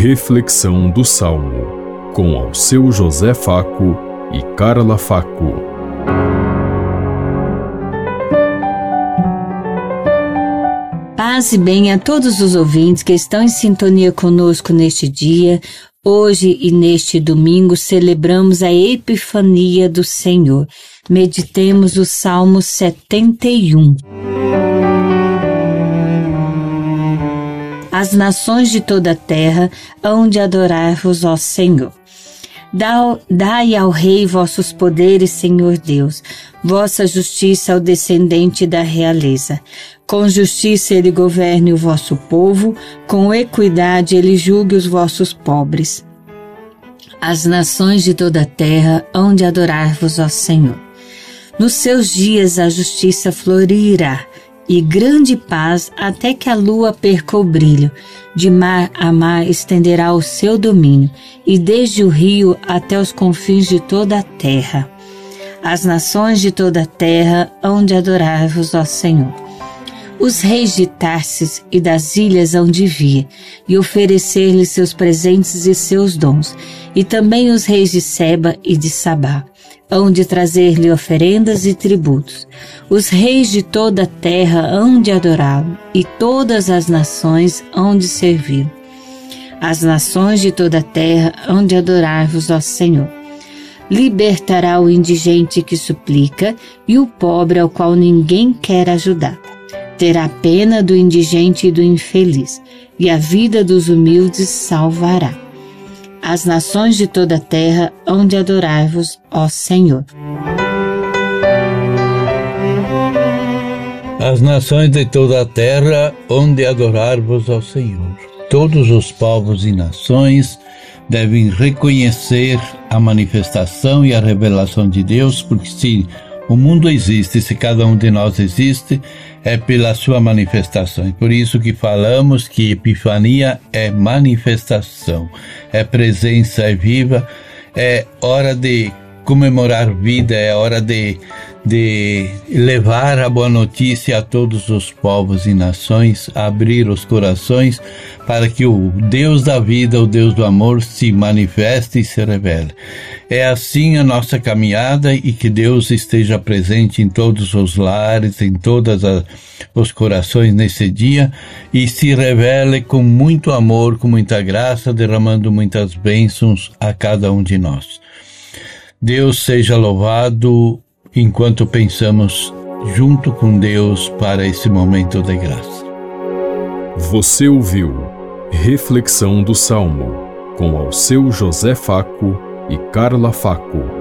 Reflexão do Salmo, com ao seu José Faco e Carla Faco. Paz e bem a todos os ouvintes que estão em sintonia conosco neste dia. Hoje e neste domingo celebramos a Epifania do Senhor. Meditemos o Salmo 71. As nações de toda a terra hão de adorar-vos, ó Senhor. Dai ao Rei vossos poderes, Senhor Deus, vossa justiça ao descendente da realeza. Com justiça ele governe o vosso povo, com equidade ele julgue os vossos pobres. As nações de toda a terra hão de adorar-vos, ó Senhor. Nos seus dias a justiça florirá e grande paz até que a lua perca o brilho. De mar a mar estenderá o seu domínio, e desde o rio até os confins de toda a terra. As nações de toda a terra hão de adorar-vos, ó Senhor. Os reis de Tarsis e das ilhas hão de vir e oferecer-lhe seus presentes e seus dons, e também os reis de Seba e de Sabá hão de trazer-lhe oferendas e tributos. Os reis de toda a terra hão de adorá-lo, e todas as nações hão de servir. As nações de toda a terra hão de adorar-vos, ó Senhor. Libertará o indigente que suplica e o pobre ao qual ninguém quer ajudar. Terá pena do indigente e do infeliz, e a vida dos humildes salvará as nações de toda a terra hão de adorar-vos, ó Senhor. As nações de toda a terra hão de adorar-vos, ó Senhor. Todos os povos e nações devem reconhecer a manifestação e a revelação de Deus, porque se o mundo existe, se cada um de nós existe, é pela sua manifestação. Por isso que falamos que Epifania é manifestação, é presença, é viva, é hora de comemorar vida, é hora de de levar a boa notícia a todos os povos e nações, abrir os corações para que o Deus da vida, o Deus do amor, se manifeste e se revele. É assim a nossa caminhada e que Deus esteja presente em todos os lares, em todos os corações nesse dia e se revele com muito amor, com muita graça, derramando muitas bênçãos a cada um de nós. Deus seja louvado enquanto pensamos junto com Deus para esse momento de graça. Você ouviu Reflexão do Salmo com ao seu José Faco e Carla Faco.